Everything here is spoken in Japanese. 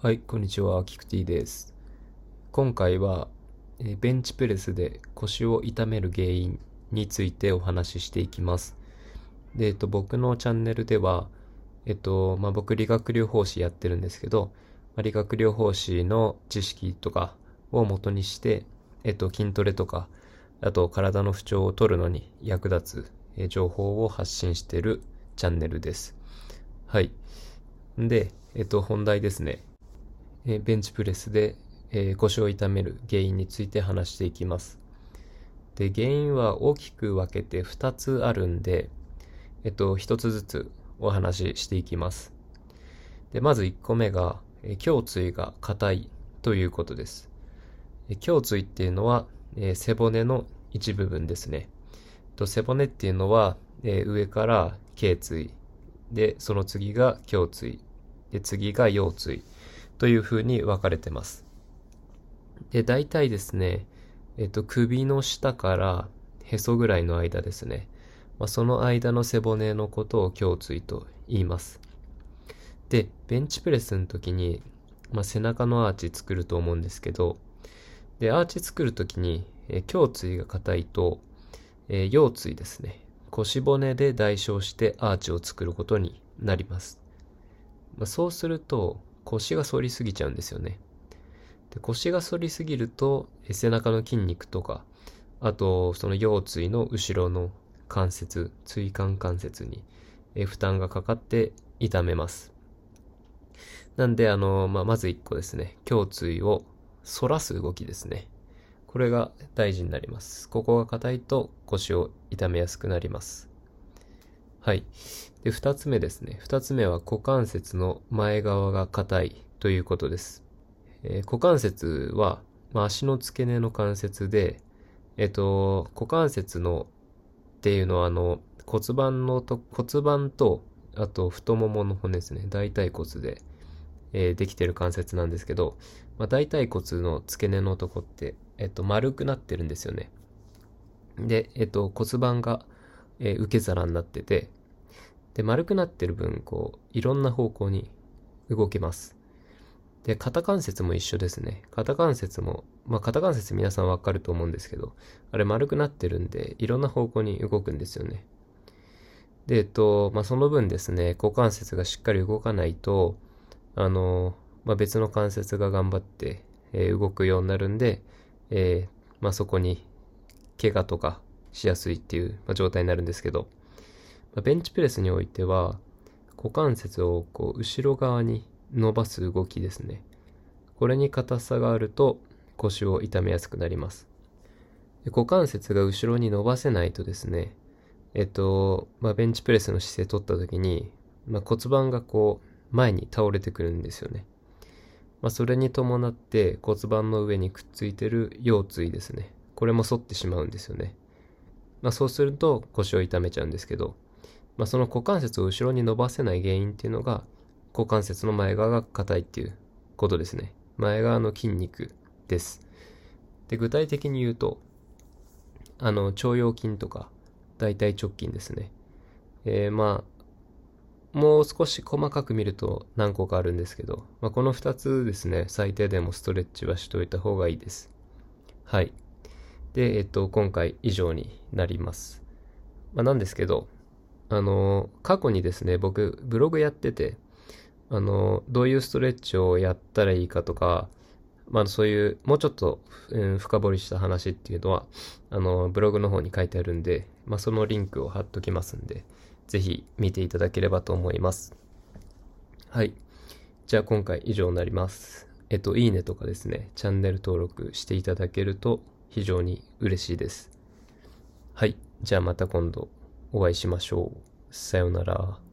はい、こんにちは、キクティです。今回は、えベンチプレスで腰を痛める原因についてお話ししていきます。で、えっと、僕のチャンネルでは、えっと、まあ、僕理学療法士やってるんですけど、まあ、理学療法士の知識とかを元にして、えっと、筋トレとか、あと体の不調を取るのに役立つ、え情報を発信してるチャンネルです。はい。で、えっと、本題ですね。えベンチプレスで、え腰を痛める原因について話していきます。で、原因は大きく分けて2つあるんで、えっと、1つずつお話ししていきます。で、まず1個目が、え胸椎が硬いということです。え胸椎っていうのは、え背骨の一部分ですね。と背骨っていうのは、え上から頸椎、で、その次が胸椎、で、次が腰椎。というふうに分かれてます。で、大体ですね、えっと、首の下からへそぐらいの間ですね。まあ、その間の背骨のことを胸椎と言います。で、ベンチプレスの時に、まあ、背中のアーチ作ると思うんですけど、で、アーチ作る時に、え胸椎が硬いと、えー、腰椎ですね。腰骨で代償してアーチを作ることになります。まあ、そうすると、腰が反りすぎちゃうんですよね。で腰が反りすぎると、背中の筋肉とか、あと、その腰椎の後ろの関節、椎間関節に負担がかかって痛めます。なんで、あの、まあ、まず1個ですね。胸椎を反らす動きですね。これが大事になります。ここが硬いと腰を痛めやすくなります。はい。で、二つ目ですね。二つ目は股関節の前側が硬いということです。えー、股関節は、まあ、足の付け根の関節で、えっ、と、股関節のっていうのは、あの、骨盤のと、骨盤と、あと太ももの骨ですね。大腿骨で、えー、できてる関節なんですけど、まあ、大腿骨の付け根のとこって、えっ、と、丸くなってるんですよね。で、えっ、と、骨盤が、えー、受け皿になってて、で、丸くなってる分、こう、いろんな方向に動けます。で、肩関節も一緒ですね。肩関節も、まあ、肩関節皆さんわかると思うんですけど、あれ丸くなってるんで、いろんな方向に動くんですよね。で、えっと、まあ、その分ですね、股関節がしっかり動かないと、あの、まあ、別の関節が頑張って、えー、動くようになるんで、えー、まあ、そこに怪我とかしやすいっていう、まあ、状態になるんですけど、ベンチプレスにおいては股関節をこう後ろ側に伸ばす動きですねこれに硬さがあると腰を痛めやすくなりますで股関節が後ろに伸ばせないとですねえっと、まあ、ベンチプレスの姿勢取った時に、まあ、骨盤がこう前に倒れてくるんですよねまあ、それに伴って骨盤の上にくっついてる腰椎ですね。これも反ってしまうんですよね。まあ、そうすると腰を痛めちゃうんですけど、まあ、その股関節を後ろに伸ばせない原因っていうのが股関節の前側が硬いっていうことですね。前側の筋肉です。で、具体的に言うと、あの、腸腰筋とか大腿直筋ですね。えー、まあ、もう少し細かく見ると何個かあるんですけど、まあ、この2つですね、最低でもストレッチはしといた方がいいです。はい。で、えっと、今回以上になります。まあ、なんですけど、あの、過去にですね、僕、ブログやってて、あの、どういうストレッチをやったらいいかとか、まあそういう、もうちょっと、うん、深掘りした話っていうのは、あの、ブログの方に書いてあるんで、まあそのリンクを貼っときますんで、ぜひ見ていただければと思います。はい。じゃあ今回以上になります。えっと、いいねとかですね、チャンネル登録していただけると非常に嬉しいです。はい。じゃあまた今度お会いしましょう。さようなら。